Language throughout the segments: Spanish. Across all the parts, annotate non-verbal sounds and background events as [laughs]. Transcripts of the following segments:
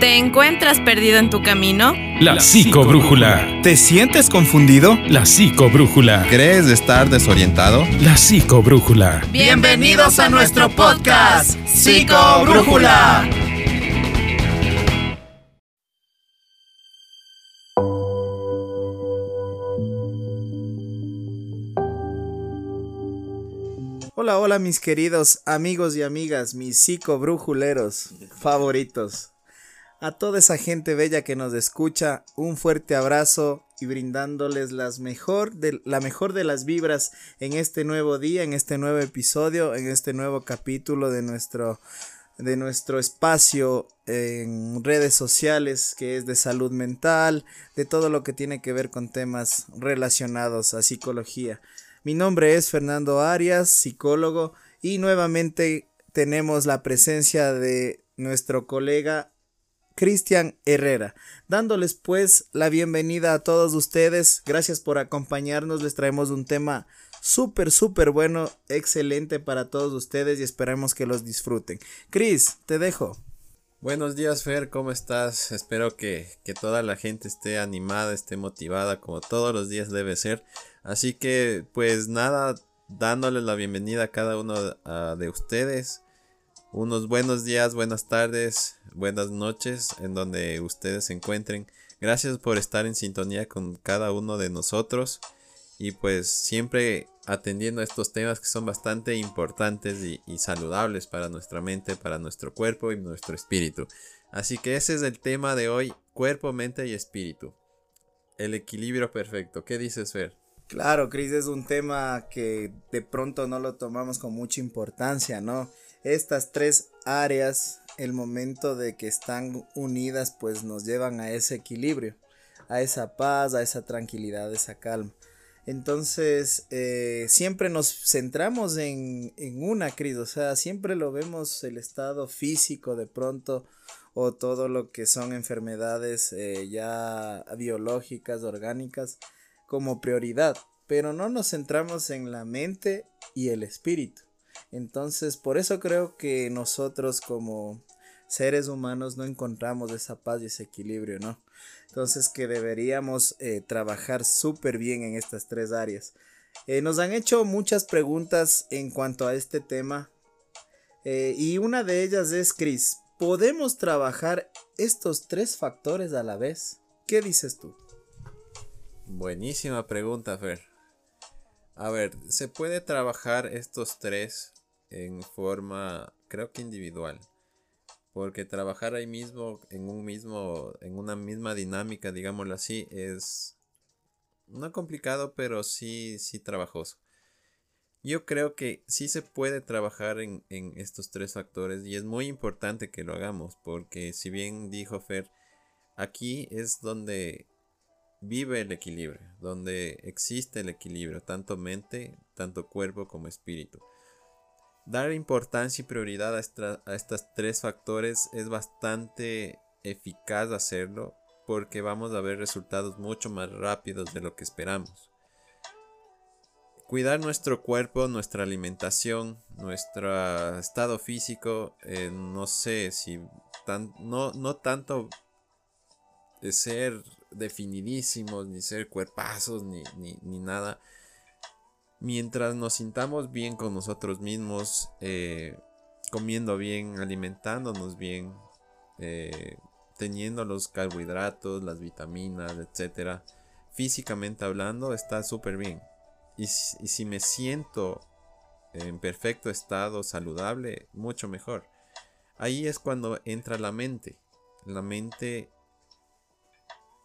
¿Te encuentras perdido en tu camino? La psicobrújula. ¿Te sientes confundido? La psicobrújula. ¿Crees estar desorientado? La psicobrújula. Bienvenidos a nuestro podcast, Psicobrújula. Hola, hola mis queridos amigos y amigas, mis psicobrújuleros favoritos. A toda esa gente bella que nos escucha, un fuerte abrazo y brindándoles las mejor de, la mejor de las vibras en este nuevo día, en este nuevo episodio, en este nuevo capítulo de nuestro de nuestro espacio en redes sociales que es de salud mental, de todo lo que tiene que ver con temas relacionados a psicología. Mi nombre es Fernando Arias, psicólogo, y nuevamente tenemos la presencia de nuestro colega Cristian Herrera, dándoles pues la bienvenida a todos ustedes. Gracias por acompañarnos. Les traemos un tema súper, súper bueno, excelente para todos ustedes y esperemos que los disfruten. Cris, te dejo. Buenos días, Fer, ¿cómo estás? Espero que, que, toda la gente esté animada, esté motivada, como todos los días debe ser. Así que, pues nada, dándoles la bienvenida a cada uno de ustedes unos buenos días, buenas tardes, buenas noches en donde ustedes se encuentren. Gracias por estar en sintonía con cada uno de nosotros y pues siempre atendiendo a estos temas que son bastante importantes y, y, saludables para nuestra mente, para nuestro cuerpo y nuestro espíritu. Así que ese es el tema de hoy, cuerpo, mente y espíritu. El equilibrio perfecto. ¿Qué dices, Fer? Claro, Cris, es un tema que de pronto no lo tomamos con mucha importancia, ¿no? Estas tres áreas, el momento de que están unidas, pues nos llevan a ese equilibrio, a esa paz, a esa tranquilidad, a esa calma. Entonces, eh, siempre nos centramos en, en una crisis, o sea, siempre lo vemos el estado físico de pronto o todo lo que son enfermedades eh, ya biológicas, orgánicas, como prioridad, pero no nos centramos en la mente y el espíritu. Entonces, por eso creo que nosotros como seres humanos no encontramos esa paz y ese equilibrio, ¿no? Entonces, que deberíamos eh, trabajar súper bien en estas tres áreas. Eh, nos han hecho muchas preguntas en cuanto a este tema. Eh, y una de ellas es, Chris, ¿podemos trabajar estos tres factores a la vez? ¿Qué dices tú? Buenísima pregunta, Fer. A ver, ¿se puede trabajar estos tres en forma, creo que individual? Porque trabajar ahí mismo, en un mismo, en una misma dinámica, digámoslo así, es no complicado, pero sí, sí trabajoso. Yo creo que sí se puede trabajar en, en estos tres factores y es muy importante que lo hagamos, porque si bien dijo Fer, aquí es donde vive el equilibrio, donde existe el equilibrio, tanto mente, tanto cuerpo como espíritu. Dar importancia y prioridad a, estos tres factores es bastante eficaz hacerlo porque vamos a ver resultados mucho más rápidos de lo que esperamos. Cuidar nuestro cuerpo, nuestra alimentación, nuestro estado físico, eh, no sé si tan, no, no tanto ser definidísimos, ni ser cuerpazos, ni, ni, nada. Mientras nos sintamos bien con nosotros mismos, eh, comiendo bien, alimentándonos bien, eh, teniendo los carbohidratos, las vitaminas, etc. Físicamente hablando, está súper bien. Y, y si me siento en perfecto estado saludable, mucho mejor. Ahí es cuando entra la mente. La mente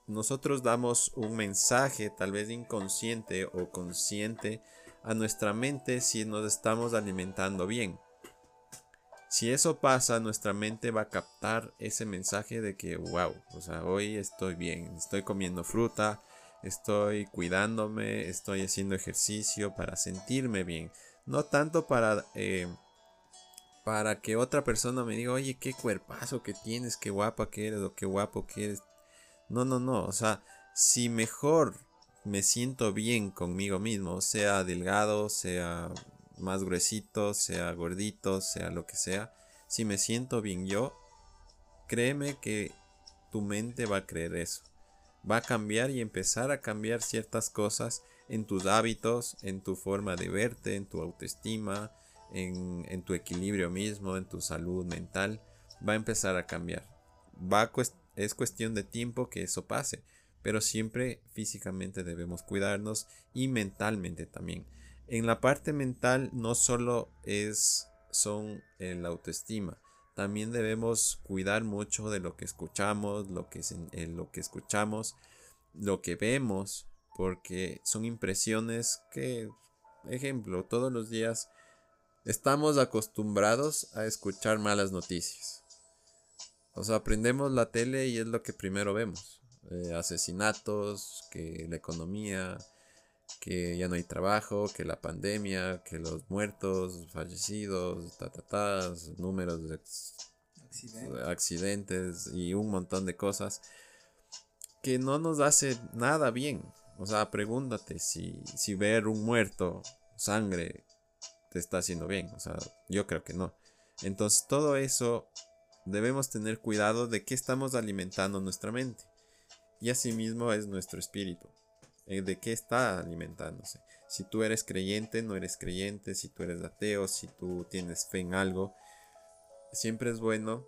nosotros damos un mensaje tal vez inconsciente o consciente a nuestra mente si nos estamos alimentando bien. Si eso pasa, nuestra mente va a captar ese mensaje de que, wow, o sea, hoy estoy bien, estoy comiendo fruta, estoy cuidándome, estoy haciendo ejercicio para sentirme bien. No tanto para, eh, para que otra persona me diga, oye, qué cuerpazo que tienes, qué guapa que eres o qué guapo que eres. No, no, no. O sea, si mejor me siento bien conmigo mismo, sea delgado, sea más gruesito, sea gordito, sea lo que sea, si me siento bien yo, créeme que tu mente va a creer eso. Va a cambiar y empezar a cambiar ciertas cosas en tus hábitos, en tu forma de verte, en tu autoestima, en, tu equilibrio mismo, en tu salud mental. Va a empezar a cambiar. Va es cuestión de tiempo que eso pase, pero siempre físicamente debemos cuidarnos y mentalmente también. En la parte mental no solo es son la autoestima, también debemos cuidar mucho de lo que escuchamos, lo que, eh, lo que escuchamos, lo que vemos, porque son impresiones que, ejemplo, todos los días estamos acostumbrados a escuchar malas noticias. O sea, aprendemos la tele y es lo que primero vemos. Eh, asesinatos, que la economía, que ya no hay trabajo, que la pandemia, que los muertos, fallecidos, ta, números de accidentes. y un montón de cosas que no nos hace nada bien. O sea, pregúntate si, si ver un muerto, sangre, te está haciendo bien. O sea, yo creo que no. Entonces todo eso debemos tener cuidado de qué estamos alimentando nuestra mente. Y asimismo es nuestro espíritu. Eh, de qué está alimentándose. Si tú eres creyente, no eres creyente, si tú eres ateo, si tú tienes fe en algo, siempre es bueno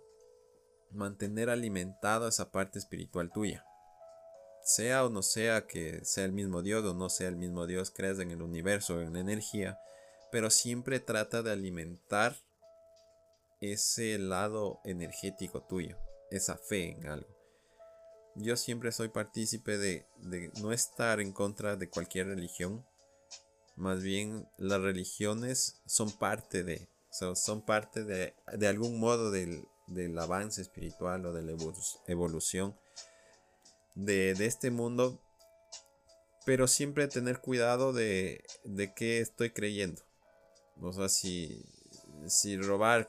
mantener alimentado esa parte espiritual tuya. Sea o no sea que sea el mismo Dios o no sea el mismo Dios, creas en el universo, en la energía, pero siempre trata de alimentar ese lado energético tuyo, esa fe en algo yo siempre soy partícipe de, no estar en contra de cualquier religión. Más bien las religiones son parte de, parte de, de algún modo del, avance espiritual o de la evolución de, este mundo. Pero siempre tener cuidado de, de qué estoy creyendo. O sea, si, si robar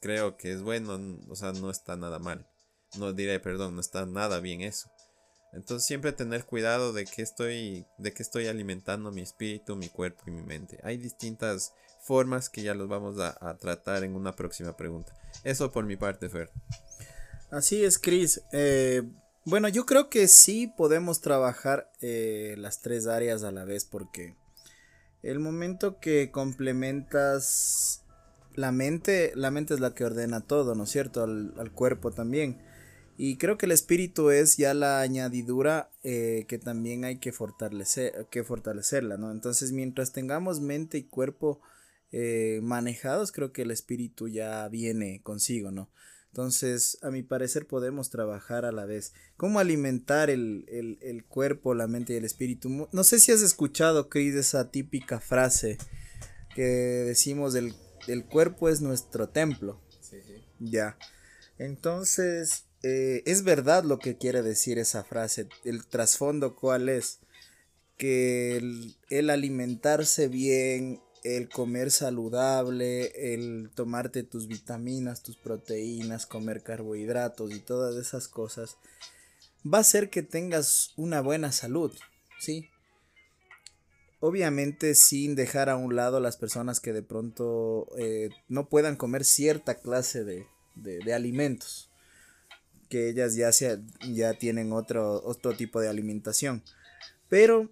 creo que es bueno, o sea, no está nada mal no diré perdón, no está nada bien eso. Entonces siempre tener cuidado de que estoy, de que estoy alimentando mi espíritu, mi cuerpo y mi mente. Hay distintas formas que ya los vamos a, tratar en una próxima pregunta. Eso por mi parte, Fer. Así es, Chris. Eh, bueno, yo creo que sí podemos trabajar eh, las tres áreas a la vez porque el momento que complementas la mente, la mente es la que ordena todo, ¿no es cierto? al cuerpo también. Y creo que el espíritu es ya la añadidura eh, que también hay que, fortalecer, que fortalecerla, ¿no? Entonces, mientras tengamos mente y cuerpo eh, manejados, creo que el espíritu ya viene consigo, ¿no? Entonces, a mi parecer, podemos trabajar a la vez. ¿Cómo alimentar el, el, cuerpo, la mente y el espíritu? No sé si has escuchado, Chris, esa típica frase que decimos: el, el cuerpo es nuestro templo. Sí, sí. Ya. Entonces, eh, es verdad lo que quiere decir esa frase. El trasfondo, ¿cuál es? Que el, alimentarse bien, el comer saludable, el tomarte tus vitaminas, tus proteínas, comer carbohidratos y todas esas cosas, va a hacer que tengas una buena salud, ¿sí? Obviamente sin dejar a un lado las personas que de pronto eh, no puedan comer cierta clase de alimentos que ellas ya, ya tienen otro, otro tipo de alimentación. Pero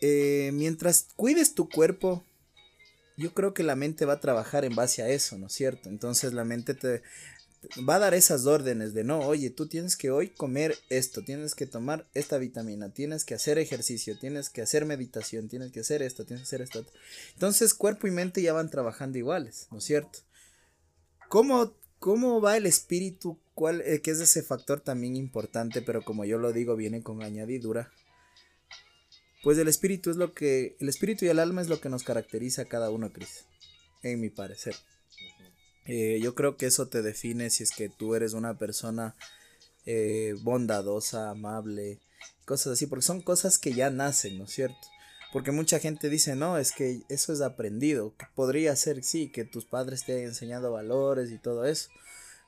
eh, mientras cuides tu cuerpo, yo creo que la mente va a trabajar en base a eso, ¿no es cierto? Entonces la mente te va a dar esas órdenes de no, oye, tú tienes que hoy comer esto, tienes que tomar esta vitamina, tienes que hacer ejercicio, tienes que hacer meditación, tienes que hacer esto, tienes que hacer esto. Entonces cuerpo y mente ya van trabajando iguales, ¿no es cierto? ¿Cómo, cómo va el espíritu cuál, eh, que es ese factor también importante, pero como yo lo digo, viene con añadidura. Pues el espíritu es lo que, el espíritu y el alma es lo que nos caracteriza a cada uno, Cris, en mi parecer. Eh, yo creo que eso te define si es que tú eres una persona eh, bondadosa, amable, cosas así, porque son cosas que ya nacen, ¿no es cierto? Porque mucha gente dice, no, es que eso es aprendido, podría ser, sí, que tus padres te hayan enseñado valores y todo eso,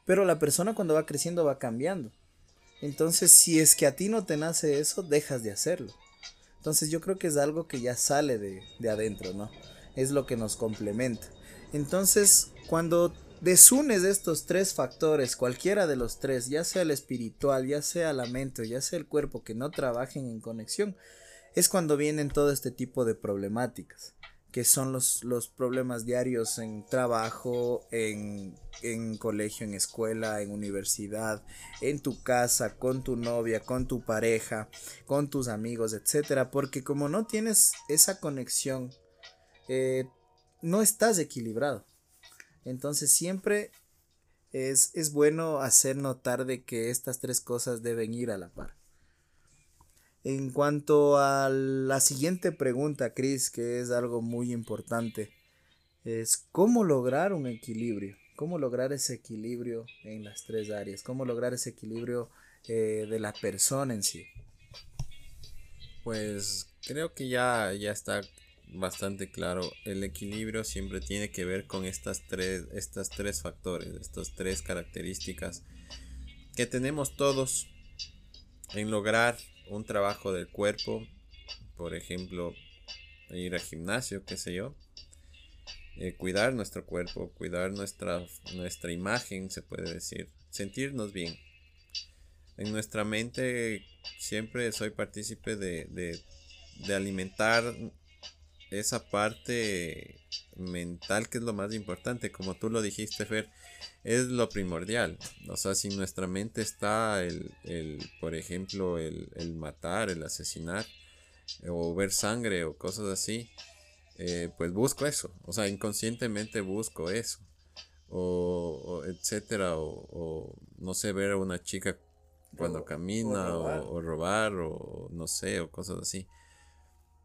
pero la persona cuando va creciendo va cambiando. Entonces, si es que a ti no te nace eso, dejas de hacerlo. Entonces, yo creo que es algo que ya sale de, adentro, ¿no? Es lo que nos complementa. Entonces, cuando desunes estos tres factores, cualquiera de los tres, ya sea el espiritual, ya sea la mente o ya sea el cuerpo, que no trabajen en conexión, es cuando vienen todo este tipo de problemáticas, que son los, los problemas diarios en trabajo, en, en colegio, en escuela, en universidad, en tu casa, con tu novia, con tu pareja, con tus amigos, etcétera, porque como no tienes esa conexión, eh, no estás equilibrado. Entonces siempre es, es, bueno hacer notar de que estas tres cosas deben ir a la par. En cuanto a la siguiente pregunta, Chris, que es algo muy importante, es cómo lograr un equilibrio, cómo lograr ese equilibrio en las tres áreas, cómo lograr ese equilibrio eh, de la persona en sí. Pues creo que ya, ya está bastante claro. El equilibrio siempre tiene que ver con estas tres, estas tres factores, estas tres características que tenemos todos en lograr un trabajo del cuerpo, por ejemplo, ir al gimnasio, qué sé yo. Eh, cuidar nuestro cuerpo, cuidar nuestra, nuestra imagen, se puede decir, sentirnos bien. En nuestra mente siempre soy partícipe de, de, de alimentar esa parte mental que es lo más importante, como tú lo dijiste, Fer, es lo primordial. O sea, si nuestra mente está el, el por ejemplo, el, el, matar, el asesinar, o ver sangre o cosas así, eh, pues busco eso. O sea, inconscientemente busco eso. O, etcétera, o, no sé, ver a una chica cuando camina, o robar, o no sé, o cosas así.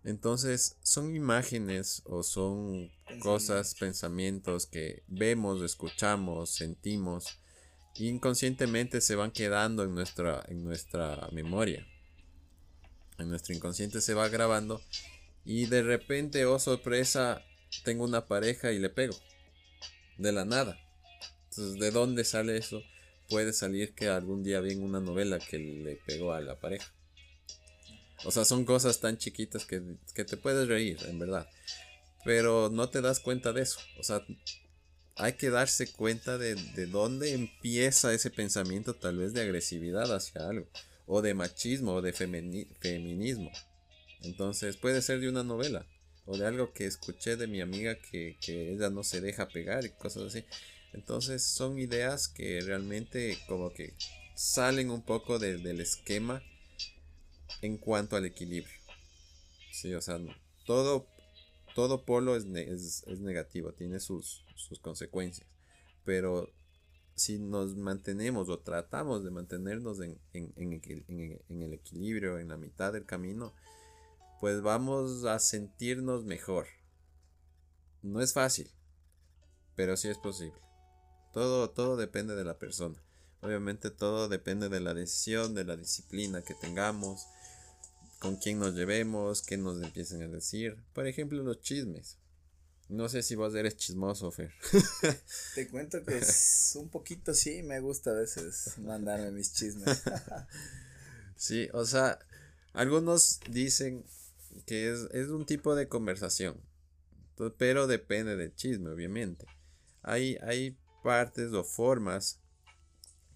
Entonces, son imágenes o son cosas, pensamientos que vemos, escuchamos, sentimos, inconscientemente se van quedando en nuestra, en nuestra memoria. En nuestro inconsciente se va grabando y de repente, oh sorpresa, tengo una pareja y le pego. De la nada. Entonces, ¿de dónde sale eso? Puede salir que algún día vi una novela que le pegó a la pareja. O sea, son cosas tan chiquitas que, te puedes reír, en verdad. Pero no te das cuenta de eso. O sea, hay que darse cuenta de, de dónde empieza ese pensamiento tal vez de agresividad hacia algo. O de machismo o de feminismo. Entonces puede ser de una novela. O de algo que escuché de mi amiga que, que ella no se deja pegar y cosas así. Entonces son ideas que realmente como que salen un poco del esquema en cuanto al equilibrio. Sí, o sea, todo, todo polo es, es, negativo, tiene sus, sus consecuencias. Pero si nos mantenemos o tratamos de mantenernos en, en, en, el equilibrio, en la mitad del camino, pues vamos a sentirnos mejor. No es fácil, pero sí es posible. Todo, todo depende de la persona. Obviamente todo depende de la decisión, de la disciplina que tengamos, con quién nos llevemos, qué nos empiecen a decir. Por ejemplo, los chismes. No sé si vos eres chismoso, Fer. [laughs] Te cuento que es un poquito sí, me gusta a veces mandarme mis chismes. [laughs] sí, o sea, algunos dicen que es, es un tipo de conversación, pero depende del chisme, obviamente. Hay, hay partes o formas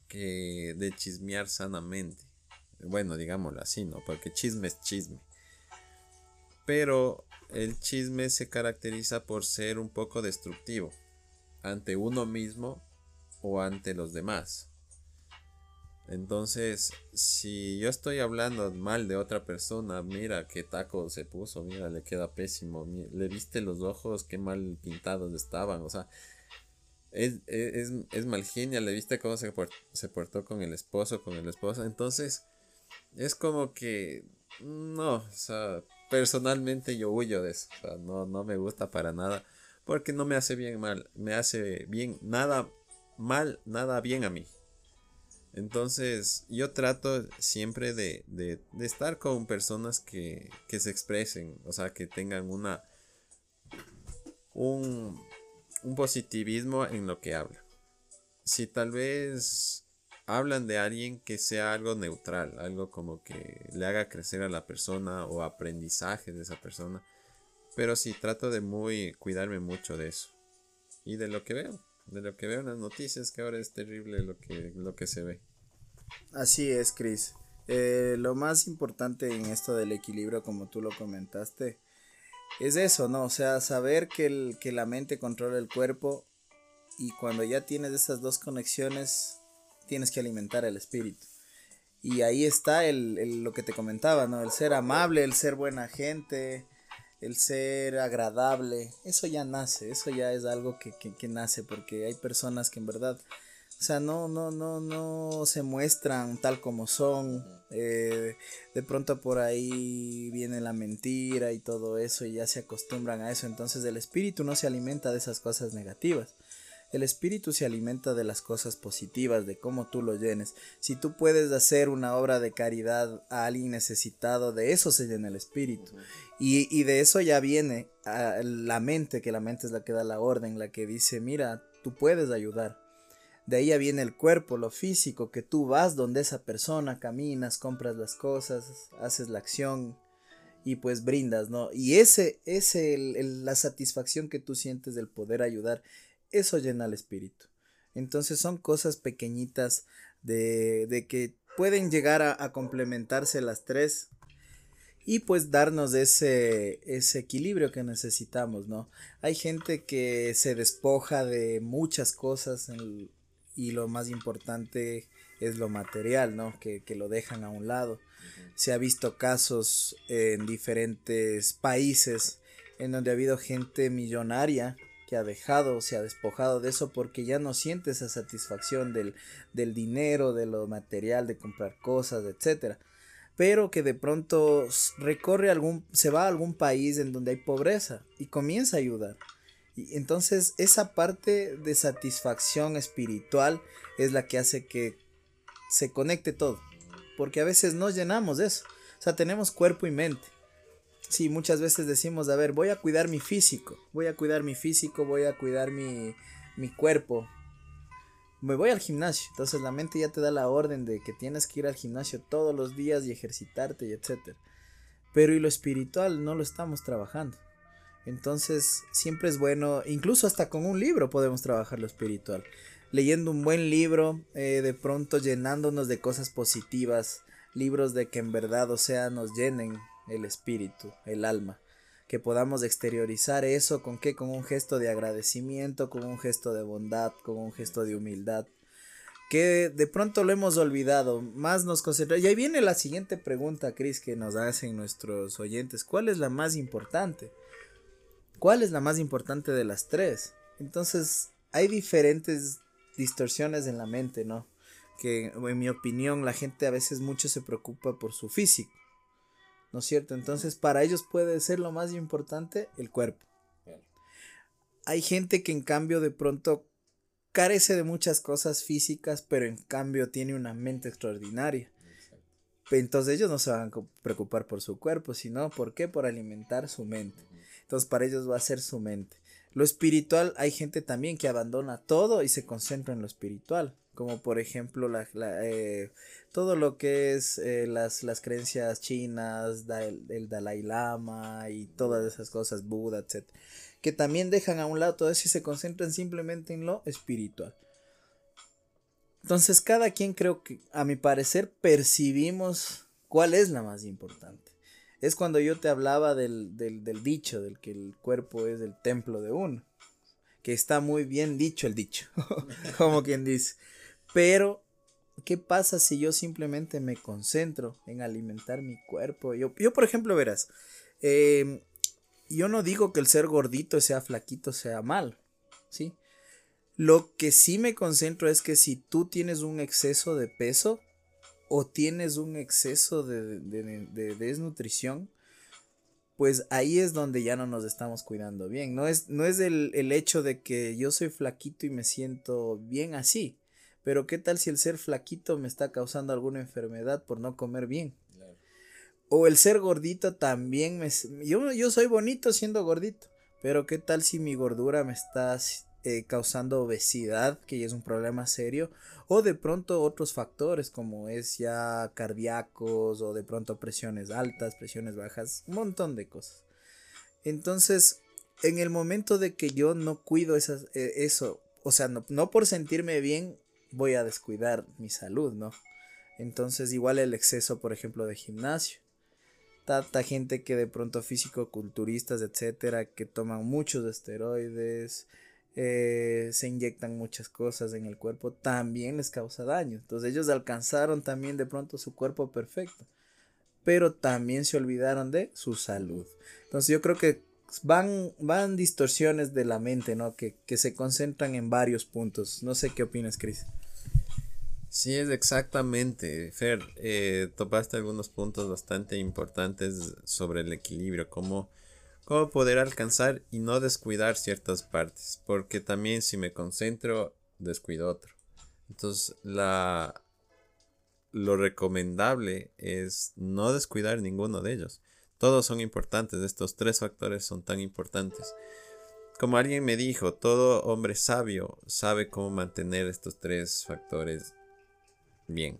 que de chismear sanamente. Bueno, digámoslo así, ¿no? Porque chisme es chisme. Pero el chisme se caracteriza por ser un poco destructivo ante uno mismo o ante los demás. Entonces, si yo estoy hablando mal de otra persona, mira qué taco se puso, mira, le queda pésimo, le viste los ojos, qué mal pintados estaban, o sea, es, es, es mal genia, le viste cómo se, se portó con el esposo, con el esposo, entonces es como que no, o sea, personalmente yo huyo de eso, o sea, no, no me gusta para nada, porque no me hace bien mal, me hace bien nada mal, nada bien a mí. Entonces yo trato siempre de, de, de estar con personas que, que, se expresen, o sea, que tengan una un, un positivismo en lo que hablan. Si tal vez hablan de alguien que sea algo neutral, algo como que le haga crecer a la persona o aprendizaje de esa persona. Pero sí, trato de muy cuidarme mucho de eso. Y de lo que veo, De lo que veo en las noticias, que ahora es terrible lo que, lo que se ve. Así es, Chris. Eh, lo más importante en esto del equilibrio, como tú lo comentaste, es eso, ¿no? O sea, saber que, el, que la mente controla el cuerpo y cuando ya tienes esas dos conexiones, tienes que alimentar el espíritu. Y ahí está el, lo que te comentaba, ¿no? El ser amable, el ser buena gente, el ser agradable. Eso ya nace, eso ya es algo que, que nace porque hay personas que en verdad o sea, no, no, no, no se muestran tal como son. Eh, de pronto por ahí viene la mentira y todo eso y ya se acostumbran a eso. Entonces el espíritu no se alimenta de esas cosas negativas. El espíritu se alimenta de las cosas positivas, de cómo tú lo llenes. Si tú puedes hacer una obra de caridad a alguien necesitado, de eso se llena el espíritu. Y, y de eso ya viene la mente, que la mente es la que da la orden, la que dice, mira, tú puedes ayudar. De ahí ya viene el cuerpo, lo físico, que tú vas donde esa persona, caminas, compras las cosas, haces la acción y pues brindas, ¿no? Y ese, ese, la satisfacción que tú sientes del poder ayudar, eso llena el espíritu. Entonces son cosas pequeñitas de, de que pueden llegar a, a, complementarse las tres y pues darnos ese, ese equilibrio que necesitamos, ¿no? Hay gente que se despoja de muchas cosas y lo más importante es lo material, ¿no? Que, lo dejan a un lado. Se ha visto casos en diferentes países en donde ha habido gente millonaria que ha dejado, se ha despojado de eso porque ya no siente esa satisfacción del, del dinero, de lo material, de comprar cosas, etcétera. Pero que de pronto recorre algún, se va a algún país en donde hay pobreza y comienza a ayudar y entonces esa parte de satisfacción espiritual es la que hace que se conecte todo. Porque a veces nos llenamos de eso. O sea, tenemos cuerpo y mente. Sí, muchas veces decimos, a ver, voy a cuidar mi físico, voy a cuidar mi físico, voy a cuidar mi, mi cuerpo. Me voy al gimnasio. Entonces la mente ya te da la orden de que tienes que ir al gimnasio todos los días y ejercitarte y etcétera. Pero y lo espiritual no lo estamos trabajando. Entonces, siempre es bueno, incluso hasta con un libro podemos trabajar lo espiritual. Leyendo un buen libro, eh, de pronto llenándonos de cosas positivas, libros de que en verdad, o sea, nos llenen el espíritu, el alma. Que podamos exteriorizar eso con qué? Con un gesto de agradecimiento, con un gesto de bondad, con un gesto de humildad. Que de pronto lo hemos olvidado, más nos concentramos. Y ahí viene la siguiente pregunta, Cris, que nos hacen nuestros oyentes. ¿Cuál es la más importante? ¿Cuál es la más importante de las tres? Entonces, hay diferentes distorsiones en la mente, ¿no? Que en mi opinión la gente a veces mucho se preocupa por su físico. ¿No es cierto? Entonces, para ellos puede ser lo más importante el cuerpo. Hay gente que en cambio de pronto carece de muchas cosas físicas, pero en cambio tiene una mente extraordinaria. Entonces ellos no se van a preocupar por su cuerpo, sino ¿por qué? Por alimentar su mente. Entonces para ellos va a ser su mente. Lo espiritual, hay gente también que abandona todo y se concentra en lo espiritual. Como por ejemplo la, eh, todo lo que es eh, las, las, creencias chinas, el, Dalai Lama y todas esas cosas, Buda, etc. Que también dejan a un lado todo eso y se concentran simplemente en lo espiritual. Entonces cada quien creo que, a mi parecer, percibimos cuál es la más importante. Es cuando yo te hablaba del, del, del dicho, del que el cuerpo es el templo de uno. Que está muy bien dicho el dicho, [laughs] como quien dice. Pero, ¿qué pasa si yo simplemente me concentro en alimentar mi cuerpo? Yo, yo por ejemplo, verás, em, yo no digo que el ser gordito, sea flaquito, sea mal, ¿sí? Lo que sí me concentro es que si tú tienes un exceso de peso, o tienes un exceso de, desnutrición, pues ahí es donde ya no nos estamos cuidando bien. No es, no es el, el, hecho de que yo soy flaquito y me siento bien así. Pero qué tal si el ser flaquito me está causando alguna enfermedad por no comer bien. O el ser gordito también me... Yo, yo soy bonito siendo gordito. Pero qué tal si mi gordura me está eh, causando obesidad, que ya es un problema serio, o de pronto otros factores como es ya cardíacos o de pronto presiones altas, presiones bajas, un montón de cosas. Entonces, en el momento de que yo no cuido esas, eh, eso o sea, no, no por sentirme bien voy a descuidar mi salud, ¿no? Entonces igual el exceso, por ejemplo, de gimnasio. Tanta gente que de pronto físico-culturistas, etcétera, que toman muchos esteroides, eh, se inyectan muchas cosas en el cuerpo, también les causa daño. Entonces ellos alcanzaron también de pronto su cuerpo perfecto, pero también se olvidaron de su salud. Entonces yo creo que van, van distorsiones de la mente, ¿no? Que, que se concentran en varios puntos. No sé qué opinas, Cris. Sí, es exactamente, Fer. Eh, topaste algunos puntos bastante importantes sobre el equilibrio, cómo, cómo poder alcanzar y no descuidar ciertas partes, porque también si me concentro, descuido otro. Entonces, la, lo recomendable es no descuidar ninguno de ellos. Todos son importantes, estos tres factores son tan importantes. Como alguien me dijo, todo hombre sabio sabe cómo mantener estos tres factores bien.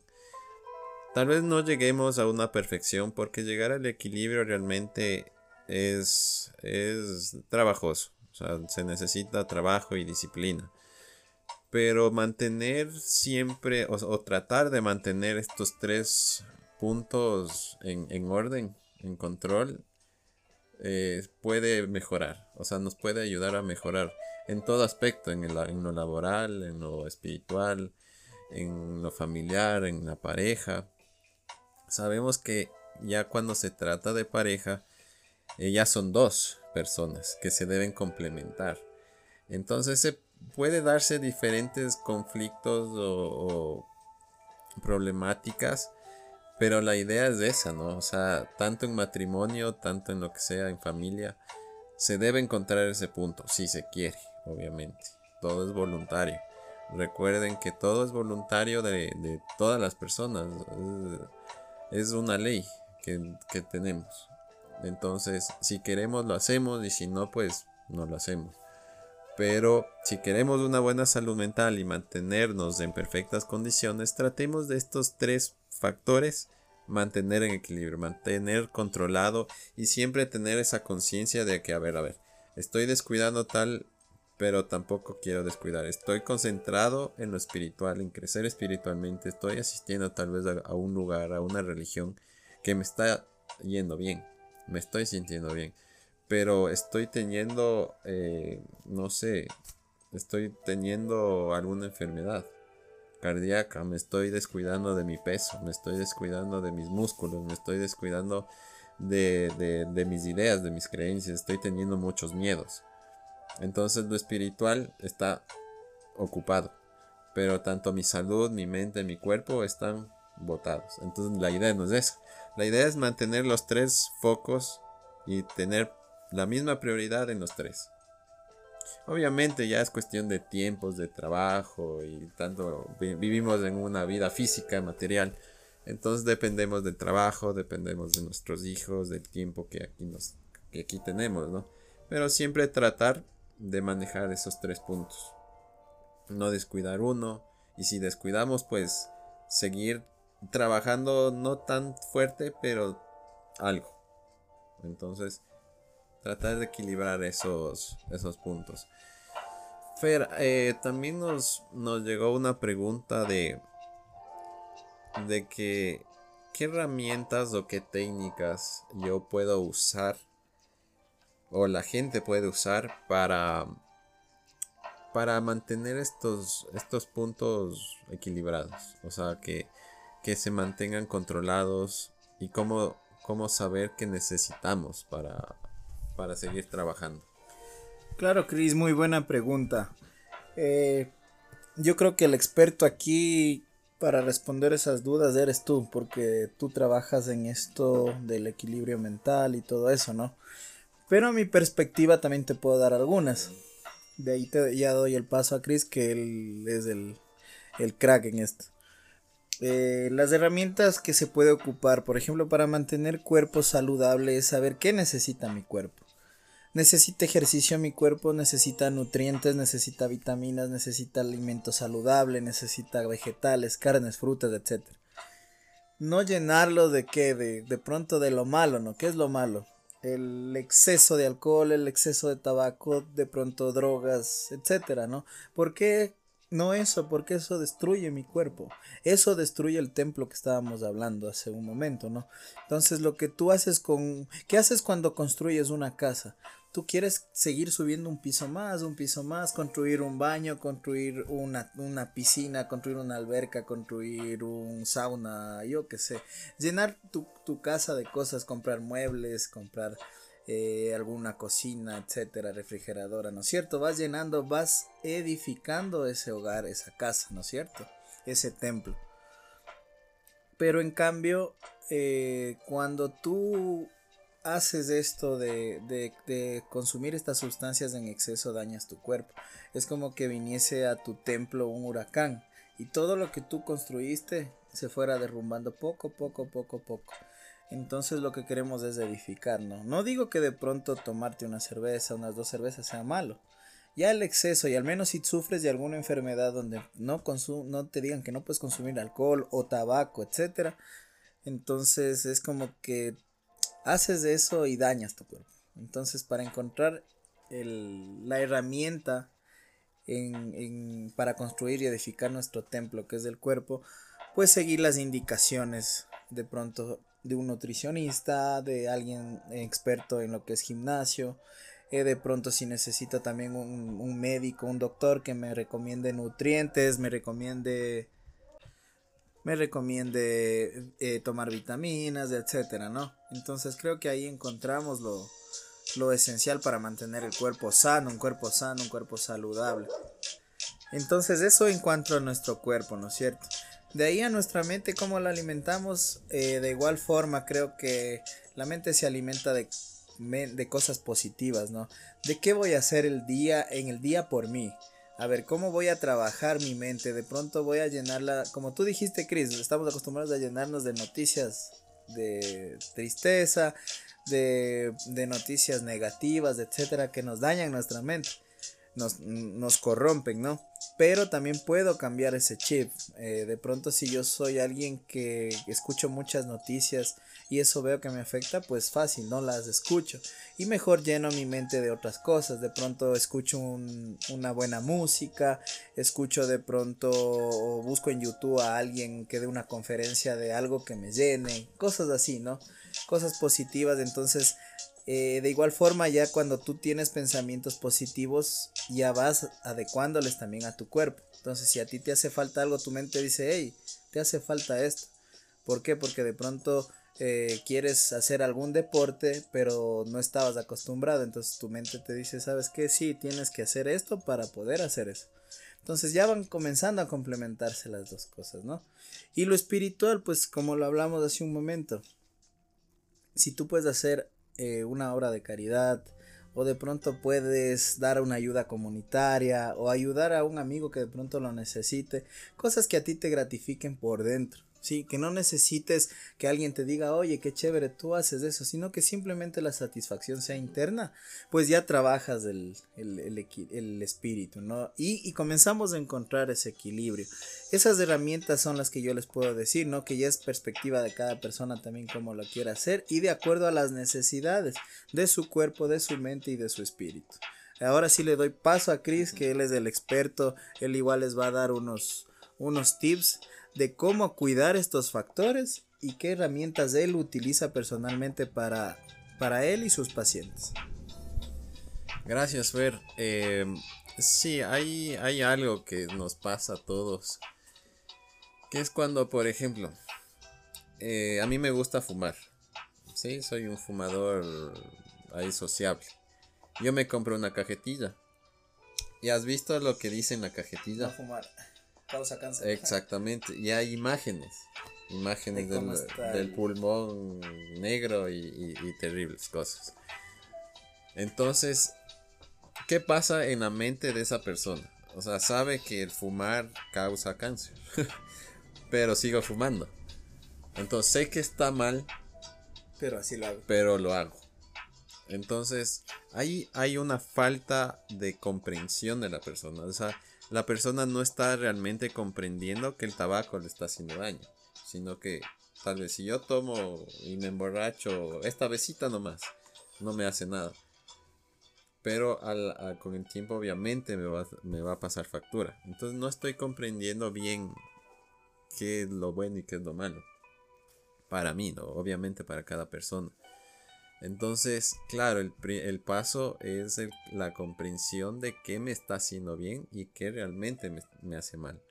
Tal vez no lleguemos a una perfección porque llegar al equilibrio realmente es, es trabajoso. Se necesita trabajo y disciplina. Pero mantener siempre o, tratar de mantener estos tres puntos en, en orden en control eh, puede mejorar, o sea, nos puede ayudar a mejorar en todo aspecto, en, el, en lo laboral, en lo espiritual, en lo familiar, en la pareja. Sabemos que ya cuando se trata de pareja, ya son dos personas que se deben complementar. Entonces se puede darse diferentes conflictos o problemáticas pero la idea es esa, ¿no? O sea, tanto en matrimonio, tanto en lo que sea, en familia, se debe encontrar ese punto, si se quiere, obviamente. Todo es voluntario. Recuerden que todo es voluntario de, todas las personas. Es, una ley que, que tenemos. Entonces, si queremos lo hacemos y si no, pues no lo hacemos. Pero si queremos una buena salud mental y mantenernos en perfectas condiciones, tratemos de estos tres factores mantener en equilibrio, mantener controlado y siempre tener esa conciencia de que, a ver, a ver, estoy descuidando tal, pero tampoco quiero descuidar. Estoy concentrado en lo espiritual, en crecer espiritualmente. Estoy asistiendo tal vez a, un lugar, a una religión que me está yendo bien, me estoy sintiendo bien. Pero estoy teniendo, eh, no sé, estoy teniendo alguna enfermedad cardíaca, me estoy descuidando de mi peso, me estoy descuidando de mis músculos, me estoy descuidando de, de, mis ideas, de mis creencias, estoy teniendo muchos miedos. Entonces lo espiritual está ocupado, pero tanto mi salud, mi mente, mi cuerpo están botados. Entonces la idea no es eso. La idea es mantener los tres focos y tener la misma prioridad en los tres. Obviamente ya es cuestión de tiempos de trabajo y tanto vivimos en una vida física, material. Entonces dependemos del trabajo, dependemos de nuestros hijos, del tiempo que aquí, nos, que aquí tenemos, ¿no? Pero siempre tratar de manejar esos tres puntos. No descuidar uno. Y si descuidamos, pues seguir trabajando no tan fuerte, pero algo. Entonces, tratar de equilibrar esos, esos puntos. Fer, eh, también nos, nos llegó una pregunta de, de que qué herramientas o qué técnicas yo puedo usar o la gente puede usar para para mantener estos estos puntos equilibrados o sea que, que se mantengan controlados y cómo, cómo saber qué necesitamos para, para seguir trabajando? Claro, Cris, muy buena pregunta. Eh, yo creo que el experto aquí para responder esas dudas eres tú, porque tú trabajas en esto del equilibrio mental y todo eso, ¿no? Pero a mi perspectiva también te puedo dar algunas. De ahí te, ya doy el paso a Chris, que él es el, crack en esto. Eh, las herramientas que se puede ocupar, por ejemplo, para mantener cuerpo saludable es saber qué necesita mi cuerpo necesita ejercicio mi cuerpo, necesita nutrientes, necesita vitaminas, necesita alimento saludable, necesita vegetales, carnes, frutas, etc. No llenarlo de qué, de, de pronto de lo malo, ¿no? ¿Qué es lo malo? El exceso de alcohol, el exceso de tabaco, de pronto drogas, etcétera, ¿no? ¿Por qué no eso? Porque eso destruye mi cuerpo. Eso destruye el templo que estábamos hablando hace un momento, ¿no? Entonces lo que tú haces con... ¿Qué haces cuando construyes una casa? Tú quieres seguir subiendo un piso más, un piso más, construir un baño, construir una, una piscina, construir una alberca, construir un sauna, yo qué sé. Llenar tu, tu casa de cosas, comprar muebles, comprar eh, alguna cocina, etcétera, refrigeradora, ¿no es cierto? Vas llenando, vas edificando ese hogar, esa casa, ¿no es cierto? Ese templo. Pero en cambio, eh, cuando tú haces esto de, de, de, consumir estas sustancias en exceso, dañas tu cuerpo. Es como que viniese a tu templo un huracán y todo lo que tú construiste se fuera derrumbando poco, poco, poco, poco. Entonces lo que queremos es edificar, ¿no? No digo que de pronto tomarte una cerveza, unas dos cervezas sea malo. Ya el exceso, y al menos si sufres de alguna enfermedad donde no, no te digan que no puedes consumir alcohol o tabaco, etcétera, entonces es como que haces eso y dañas tu cuerpo. Entonces para encontrar el, la herramienta en, en, para construir y edificar nuestro templo, que es el cuerpo, pues seguir las indicaciones de pronto de un nutricionista, de alguien experto en lo que es gimnasio. Eh, de pronto si necesito también un, un, médico, un doctor que me recomiende nutrientes, me recomiende me recomiende eh, tomar vitaminas, etcétera, ¿no? Entonces creo que ahí encontramos lo, lo esencial para mantener el cuerpo sano, un cuerpo sano, un cuerpo saludable. Entonces eso en cuanto a nuestro cuerpo, ¿no es cierto? De ahí a nuestra mente, cómo la alimentamos, eh, de igual forma creo que la mente se alimenta de, de cosas positivas, ¿no? ¿De qué voy a hacer el día en el día por mí? A ver, ¿cómo voy a trabajar mi mente? De pronto voy a llenarla, como tú dijiste, Chris, estamos acostumbrados a llenarnos de noticias de tristeza, de, noticias negativas, etcétera, que nos dañan nuestra mente nos, nos corrompen, ¿no? Pero también puedo cambiar ese chip. Eh, de pronto si yo soy alguien que escucho muchas noticias y eso veo que me afecta, pues fácil, no las escucho. Y mejor lleno mi mente de otras cosas. De pronto escucho una buena música, escucho de pronto o busco en YouTube a alguien que dé una conferencia de algo que me llene, cosas así, ¿no? Cosas positivas. Entonces eh, de igual forma, ya cuando tú tienes pensamientos positivos, ya vas adecuándoles también a tu cuerpo. Entonces, si a ti te hace falta algo, tu mente dice, hey, te hace falta esto. ¿Por qué? Porque de pronto eh, quieres hacer algún deporte, pero no estabas acostumbrado. Entonces tu mente te dice, ¿sabes qué? Sí, tienes que hacer esto para poder hacer eso. Entonces ya van comenzando a complementarse las dos cosas, ¿no? Y lo espiritual, pues como lo hablamos hace un momento, si tú puedes hacer eh, una obra de caridad o de pronto puedes dar una ayuda comunitaria o ayudar a un amigo que de pronto lo necesite, cosas que a ti te gratifiquen por dentro. Sí, que no necesites que alguien te diga, oye, qué chévere, tú haces eso, sino que simplemente la satisfacción sea interna, pues ya trabajas el, el, el, espíritu, ¿no? Y, y, comenzamos a encontrar ese equilibrio. Esas herramientas son las que yo les puedo decir, ¿no? Que ya es perspectiva de cada persona también como lo quiera hacer y de acuerdo a las necesidades de su cuerpo, de su mente y de su espíritu. Ahora sí le doy paso a Chris, que él es el experto, él igual les va a dar unos, unos tips de cómo cuidar estos factores y qué herramientas él utiliza personalmente para, para él y sus pacientes. Gracias, Fer. Eh, sí, hay, hay algo que nos pasa a todos. Que es cuando, por ejemplo, eh, a mí me gusta fumar. Sí, soy un fumador ahí sociable. Yo me compro una cajetilla. ¿Y has visto lo que dice en la cajetilla? No fumar causa cáncer. Exactamente, y hay imágenes, imágenes del, pulmón negro y, terribles cosas. Entonces, ¿qué pasa en la mente de esa persona? O sea, sabe que el fumar causa cáncer, [laughs] pero sigo fumando. Entonces sé que está mal, pero así lo hago. Pero lo hago. Entonces, ahí hay una falta de comprensión de la persona. O sea, la persona no está realmente comprendiendo que el tabaco le está haciendo daño, sino que tal vez si yo tomo y me emborracho esta besita nomás, no me hace nada. Pero al, con el tiempo obviamente me va, me va a pasar factura. Entonces no estoy comprendiendo bien qué es lo bueno y qué es lo malo. Para mí, ¿no? Obviamente para cada persona. Entonces, claro, el, el paso es la comprensión de qué me está haciendo bien y qué realmente me, me hace mal.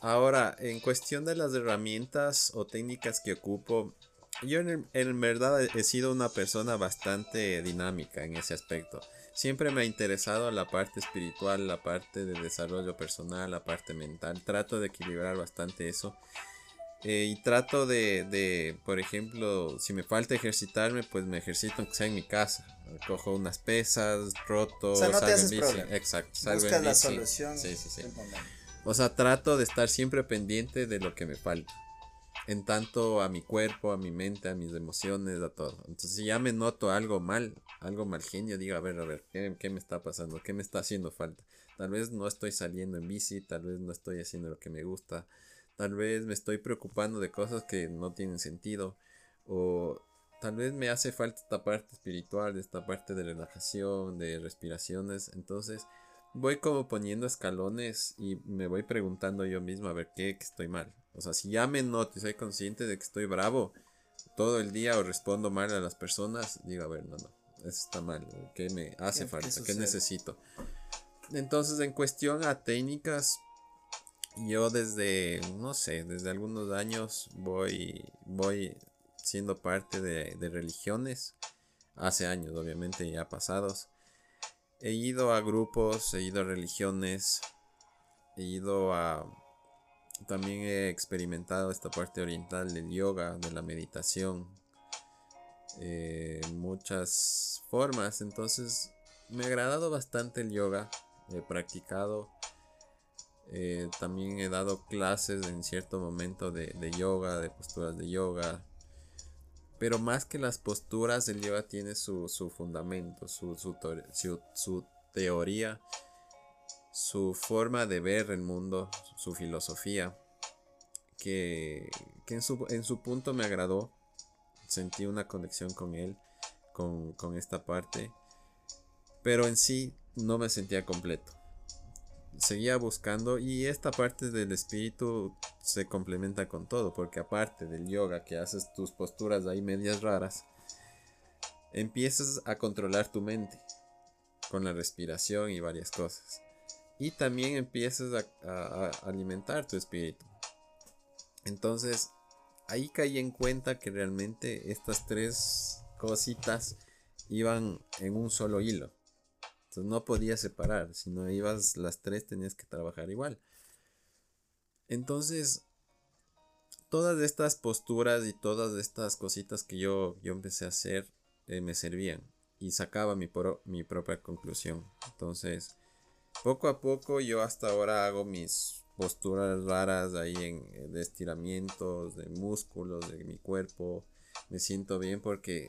Ahora, en cuestión de las herramientas o técnicas que ocupo, yo en, verdad he sido una persona bastante dinámica en ese aspecto. Siempre me ha interesado la parte espiritual, la parte de desarrollo personal, la parte mental. Trato de equilibrar bastante eso. Eh, y trato de, por ejemplo, si me falta ejercitarme, pues me ejercito aunque sea en mi casa. Cojo unas pesas, roto, o sea, no salgo en bici. Exacto, salgo en la solución. Sí, sí, sí. O sea, trato de estar siempre pendiente de lo que me falta. En tanto a mi cuerpo, a mi mente, a mis emociones, a todo. Entonces, si ya me noto algo mal, algo mal genio, digo, a ver, a ver, ¿qué, me está pasando? ¿Qué me está haciendo falta? Tal vez no estoy saliendo en bici, tal vez no estoy haciendo lo que me gusta, tal vez me estoy preocupando de cosas que no tienen sentido, o tal vez me hace falta esta parte espiritual, esta parte de relajación, de respiraciones. Entonces, voy como poniendo escalones y me voy preguntando yo mismo a ver qué, estoy mal. O sea, si ya me noto y soy consciente de que estoy bravo todo el día o respondo mal a las personas, digo, a ver, no, no, eso está mal. ¿Qué me hace falta? ¿Qué, necesito? Entonces, en cuestión a técnicas, yo desde, no sé, desde algunos años voy, voy siendo parte de, religiones. Hace años, obviamente, ya pasados. He ido a grupos, he ido a religiones, he ido a... También he experimentado esta parte oriental del yoga, de la meditación, eh, muchas formas. Entonces me ha agradado bastante el yoga, he practicado. Eh, también he dado clases en cierto momento de yoga, de posturas de yoga, pero más que las posturas, el yoga tiene su, fundamento, su, su, teoría, su forma de ver el mundo, su filosofía, que, en, su, en, su, punto me agradó. Sentí una conexión con él, con, con esta parte, pero en sí no me sentía completo seguía buscando y esta parte del espíritu se complementa con todo, porque aparte del yoga que haces tus posturas ahí medias raras, empiezas a controlar tu mente con la respiración y varias cosas. Y también empiezas a, alimentar tu espíritu. Entonces, ahí caí en cuenta que realmente estas tres cositas iban en un solo hilo no podías separar. Si no ibas las tres tenías que trabajar igual. Entonces, todas estas posturas y todas estas cositas que yo, yo empecé a hacer eh, me servían. Y sacaba mi, mi propia conclusión. Entonces, poco a poco yo hasta ahora hago mis posturas raras ahí en, eh, de estiramientos, de músculos, de mi cuerpo. Me siento bien porque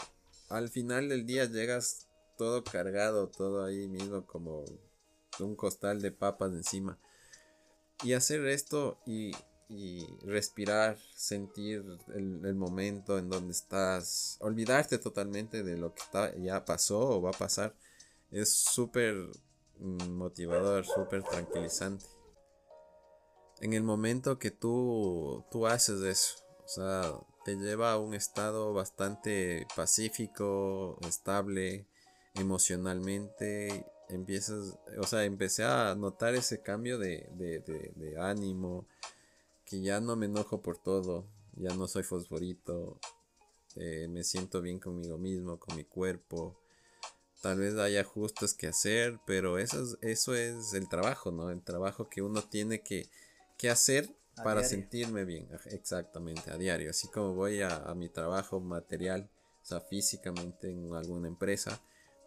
al final del día llegas todo cargado, todo ahí mismo como un costal de papas encima. Y hacer esto y, respirar, sentir el, momento en donde estás, olvidarte totalmente de lo que ya pasó o va a pasar, es súper motivador, súper tranquilizante. En el momento que tú, tú haces eso, o sea, te lleva a un estado bastante pacífico, estable, emocionalmente empiezas, o sea, empecé a notar ese cambio de, de, ánimo, que ya no me enojo por todo, ya no soy fosforito, eh, me siento bien conmigo mismo, con mi cuerpo. Tal vez haya ajustes que hacer, pero eso es, eso es el trabajo, ¿no? El trabajo que uno tiene que, que hacer para sentirme bien, exactamente, a diario. Así como voy a, a mi trabajo material, o sea, físicamente en alguna empresa,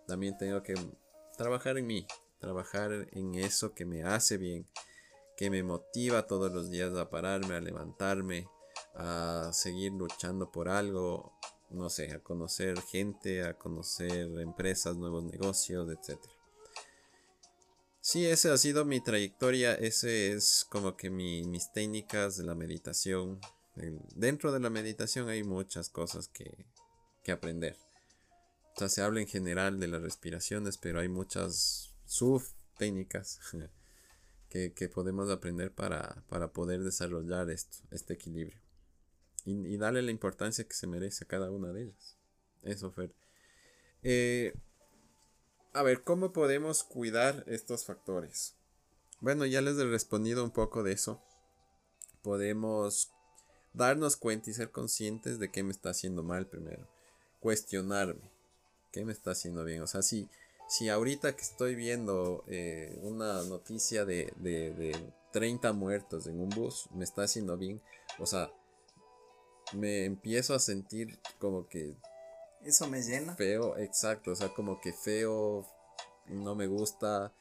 también tengo que trabajar en mí, trabajar en eso que me hace bien, que me motiva todos los días a pararme, a levantarme, a seguir luchando por algo, no sé, a conocer gente, a conocer empresas, nuevos negocios, etc. Sí, esa ha sido mi trayectoria, ese es como que mis técnicas de la meditación. Dentro de la meditación hay muchas cosas que, que aprender. O sea, se habla en general de las respiraciones, pero hay muchas sub técnicas [laughs] que, podemos aprender para, poder desarrollar esto, este equilibrio. Y, darle la importancia que se merece a cada una de ellas. Eso, Fer. Eh, a ver, ¿cómo podemos cuidar estos factores? Bueno, ya les he respondido un poco de eso. Podemos darnos cuenta y ser conscientes de qué me está haciendo mal primero. Cuestionarme. ¿Qué me está haciendo bien? O sea, si, si ahorita que estoy viendo eh, una noticia de, de, de 30 muertos en un bus, me está haciendo bien. O sea, me empiezo a sentir como que... Eso me llena. Feo, exacto. O sea, como que feo, no me gusta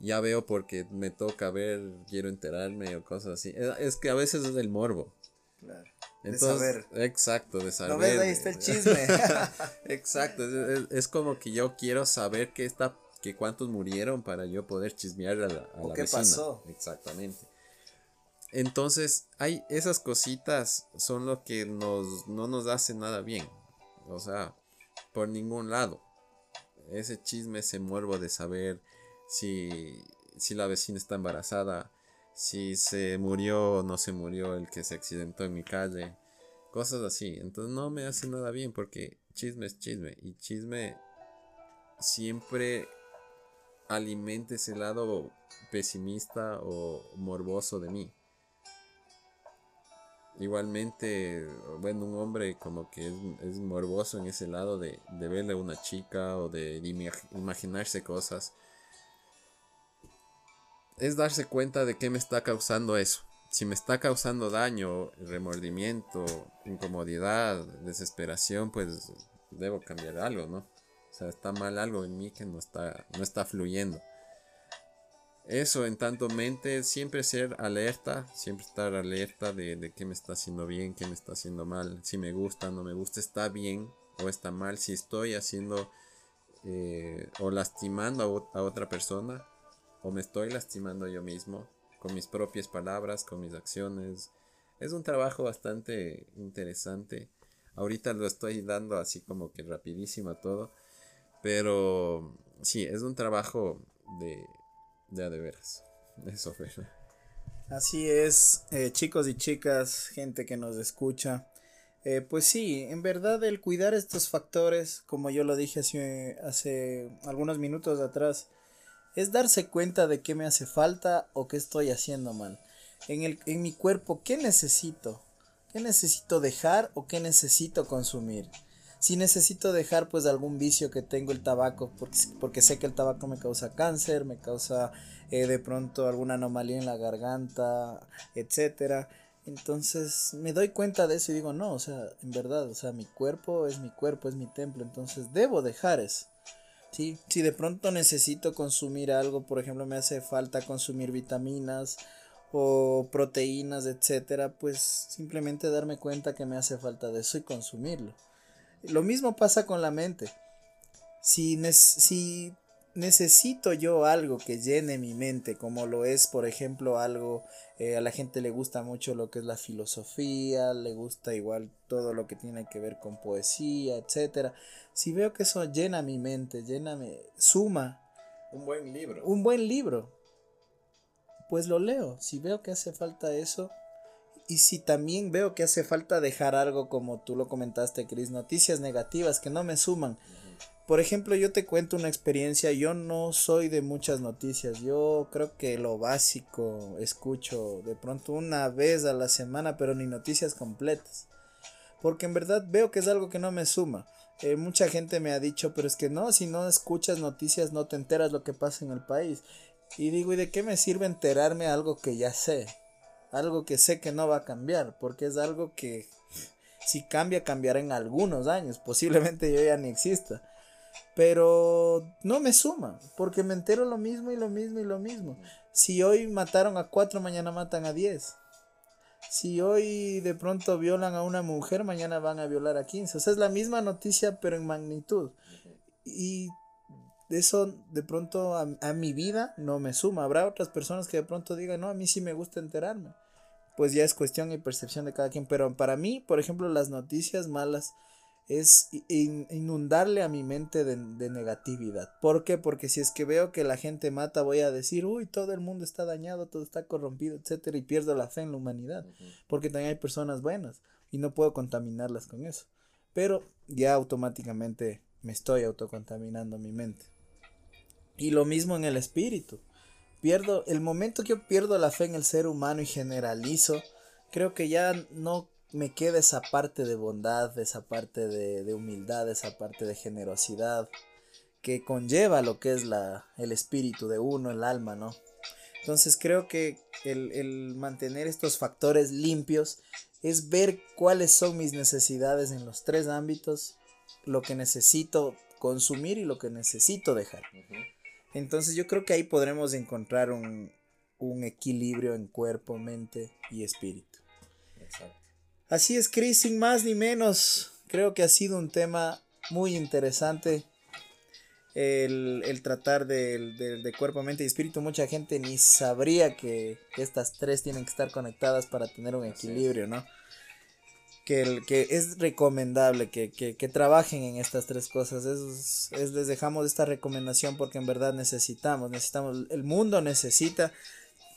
ya veo porque me toca ver, quiero enterarme o cosas así. Es que a veces es el morbo. Claro. De saber. Exacto, de saber. ves? Ahí está el chisme. [laughs] [laughs] exacto, es, como que yo quiero saber qué está, que cuántos murieron para yo poder chismear a la, a la qué pasó. Exactamente. Entonces, hay esas cositas son lo que nos, no nos hace nada bien. O sea, por ningún lado. Ese chisme, ese morbo de saber si, si la vecina está embarazada, si se murió o no se murió el que se accidentó en mi calle, cosas así. Entonces no me hace nada bien porque chisme es chisme y chisme siempre alimenta ese lado pesimista o morboso de mí. Igualmente, bueno, un hombre como que es, morboso en ese lado de, de, verle a una chica o de imaginarse cosas es darse cuenta de qué me está causando eso. Si me está causando daño, remordimiento, incomodidad, desesperación, pues debo cambiar algo, ¿no? O sea, está mal algo en mí que no está, no está fluyendo. Eso en tanto mente, siempre ser alerta, siempre estar alerta de, qué me está haciendo bien, qué me está haciendo mal, si me gusta, no me gusta, está bien o está mal, si estoy haciendo eh, o lastimando a otra persona, o me estoy lastimando yo mismo con mis propias palabras, con mis acciones. Es un trabajo bastante interesante. Ahorita lo estoy dando así como que rapidísimo todo. Pero sí, es un trabajo de, de, de veras. Eso fue. Así es, eh, chicos y chicas, gente que nos escucha. Eh, pues sí, en verdad el cuidar estos factores, como yo lo dije hace, hace algunos minutos atrás, es darse cuenta de qué me hace falta o qué estoy haciendo mal. En, el, en mi cuerpo, ¿qué necesito? ¿Qué necesito dejar o qué necesito consumir? Si necesito dejar pues algún vicio que tengo el tabaco, porque, porque sé que el tabaco me causa cáncer, me causa eh, de pronto alguna anomalía en la garganta, etcétera. Entonces me doy cuenta de eso y digo, no, o sea, en verdad, o sea, mi cuerpo es mi cuerpo, es mi templo, entonces debo dejar eso. Sí, si de pronto necesito consumir algo, por ejemplo, me hace falta consumir vitaminas o proteínas, etcétera, pues simplemente darme cuenta que me hace falta de eso y consumirlo. Lo mismo pasa con la mente. Si, si necesito yo algo que llene mi mente, como lo es, por ejemplo, algo, eh, a la gente le gusta mucho lo que es la filosofía, le gusta igual todo lo que tiene que ver con poesía, etcétera. Si veo que eso llena mi mente, llena, suma. Un buen libro. Un buen libro. Pues lo leo. Si veo que hace falta eso, y si también veo que hace falta dejar algo como tú lo comentaste, Cris, noticias negativas que no me suman. Por ejemplo, yo te cuento una experiencia, yo no soy de muchas noticias, yo creo que lo básico escucho de pronto una vez a la semana, pero ni noticias completas. Porque en verdad veo que es algo que no me suma. Eh, mucha gente me ha dicho, pero es que no, si no escuchas noticias no te enteras lo que pasa en el país. Y digo, ¿y de qué me sirve enterarme algo que ya sé? Algo que sé que no va a cambiar, porque es algo que si cambia, cambiará en algunos años, posiblemente yo ya ni exista. Pero no me suma, porque me entero lo mismo y lo mismo y lo mismo. Si hoy mataron a cuatro, mañana matan a diez. Si hoy de pronto violan a una mujer, mañana van a violar a quince. O sea, es la misma noticia, pero en magnitud. Y eso de pronto a, a, mi vida no me suma. Habrá otras personas que de pronto digan, no, a mí sí me gusta enterarme. Pues ya es cuestión y percepción de cada quien. Pero para mí, por ejemplo, las noticias malas es inundarle a mi mente de, negatividad. ¿Por qué? Porque si es que veo que la gente mata, voy a decir, uy, todo el mundo está dañado, todo está corrompido, etcétera, y pierdo la fe en la humanidad. Porque también hay personas buenas y no puedo contaminarlas con eso. Pero ya automáticamente me estoy autocontaminando mi mente. Y lo mismo en el espíritu. Pierdo, el momento que yo pierdo la fe en el ser humano y generalizo, creo que ya no me queda esa parte de bondad, esa parte de, humildad, esa parte de generosidad que conlleva lo que es la, el espíritu de uno, el alma, ¿no? Entonces creo que el, el mantener estos factores limpios es ver cuáles son mis necesidades en los tres ámbitos, lo que necesito consumir y lo que necesito dejar. Entonces yo creo que ahí podremos encontrar un, un equilibrio en cuerpo, mente y espíritu. Exacto. Así es, Chris, sin más ni menos. Creo que ha sido un tema muy interesante. El, tratar de, cuerpo, mente y espíritu. Mucha gente ni sabría que, estas tres tienen que estar conectadas para tener un equilibrio, ¿no? Que, el, que es recomendable que, trabajen en estas tres cosas. Es, es, les dejamos esta recomendación porque en verdad necesitamos, necesitamos, el mundo necesita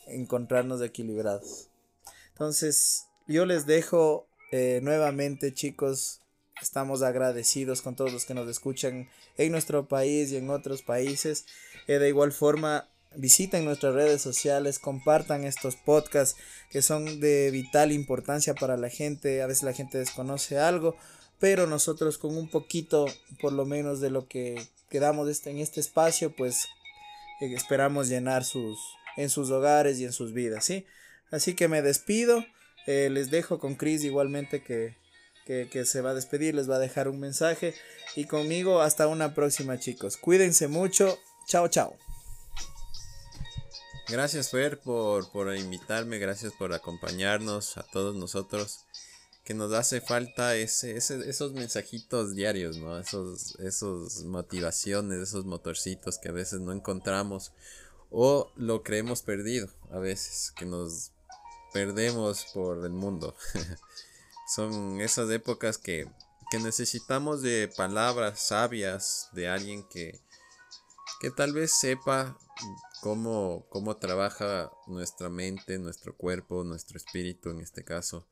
encontrarnos equilibrados. Entonces, yo les dejo eh, nuevamente, chicos. Estamos agradecidos con todos los que nos escuchan en nuestro país y en otros países. Eh, de igual forma, visiten nuestras redes sociales, compartan estos podcasts que son de vital importancia para la gente. A veces la gente desconoce algo, pero nosotros con un poquito, por lo menos, de lo que quedamos este, en este espacio, pues eh, esperamos llenar sus en sus hogares y en sus vidas, ¿sí? Así que me despido. Eh, les dejo con Chris igualmente que, que, se va a despedir, les va a dejar un mensaje. Y conmigo hasta una próxima chicos. Cuídense mucho. Chao, chao. Gracias Fer por, por invitarme, gracias por acompañarnos a todos nosotros. Que nos hace falta ese, esos mensajitos diarios, ¿no? Esos, esos motivaciones, esos motorcitos que a veces no encontramos o lo creemos perdido a veces, que nos perdemos por el mundo. [laughs] Son esas épocas que, necesitamos de palabras sabias de alguien que, que tal vez sepa cómo, cómo trabaja nuestra mente, nuestro cuerpo, nuestro espíritu en este caso,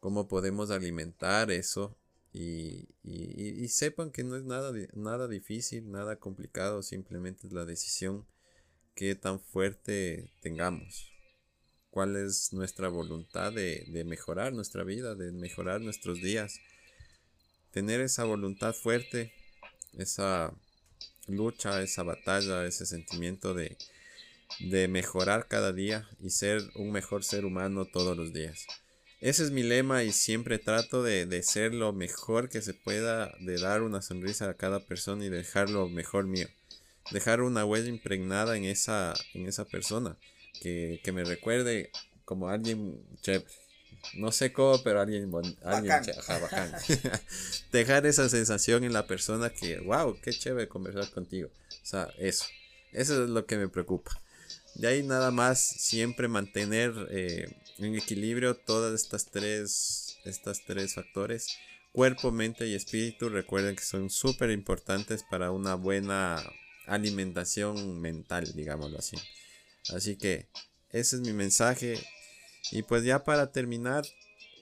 cómo podemos alimentar eso y, y, sepan que no es nada, nada difícil, nada complicado, simplemente es la decisión que tan fuerte tengamos cuál es nuestra voluntad de, mejorar nuestra vida, de mejorar nuestros días. Tener esa voluntad fuerte, esa lucha, esa batalla, ese sentimiento de, mejorar cada día y ser un mejor ser humano todos los días. Ese es mi lema y siempre trato de, de, ser lo mejor que se pueda, de dar una sonrisa a cada persona y dejar lo mejor mío. Dejar una huella impregnada en esa, en esa persona que, me recuerde como alguien chévere. No sé cómo, pero alguien, alguien bacán. [laughs] Dejar esa sensación en la persona que, wow, qué chévere conversar contigo. O sea, eso. Eso es lo que me preocupa. De ahí nada más, siempre mantener eh, en equilibrio todas estas tres, estas tres factores. Cuerpo, mente y espíritu. Recuerden que son súper importantes para una buena alimentación mental, digámoslo así. Así que ese es mi mensaje. Y pues ya para terminar,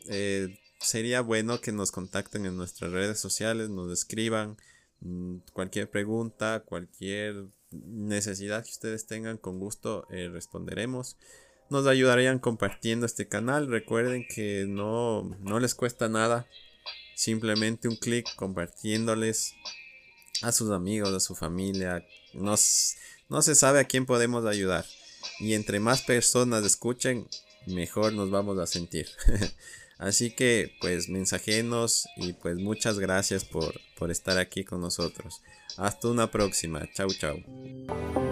eh, sería bueno que nos contacten en nuestras redes sociales, nos escriban mm, cualquier pregunta, cualquier necesidad que ustedes tengan, con gusto eh, responderemos. Nos ayudarían compartiendo este canal. Recuerden que no, no les cuesta nada. Simplemente un clic compartiéndoles a sus amigos, a su familia. No se sabe a quién podemos ayudar. Y entre más personas escuchen, mejor nos vamos a sentir. [laughs] Así que pues mensajenos y pues muchas gracias por, por estar aquí con nosotros. Hasta una próxima. Chau chau.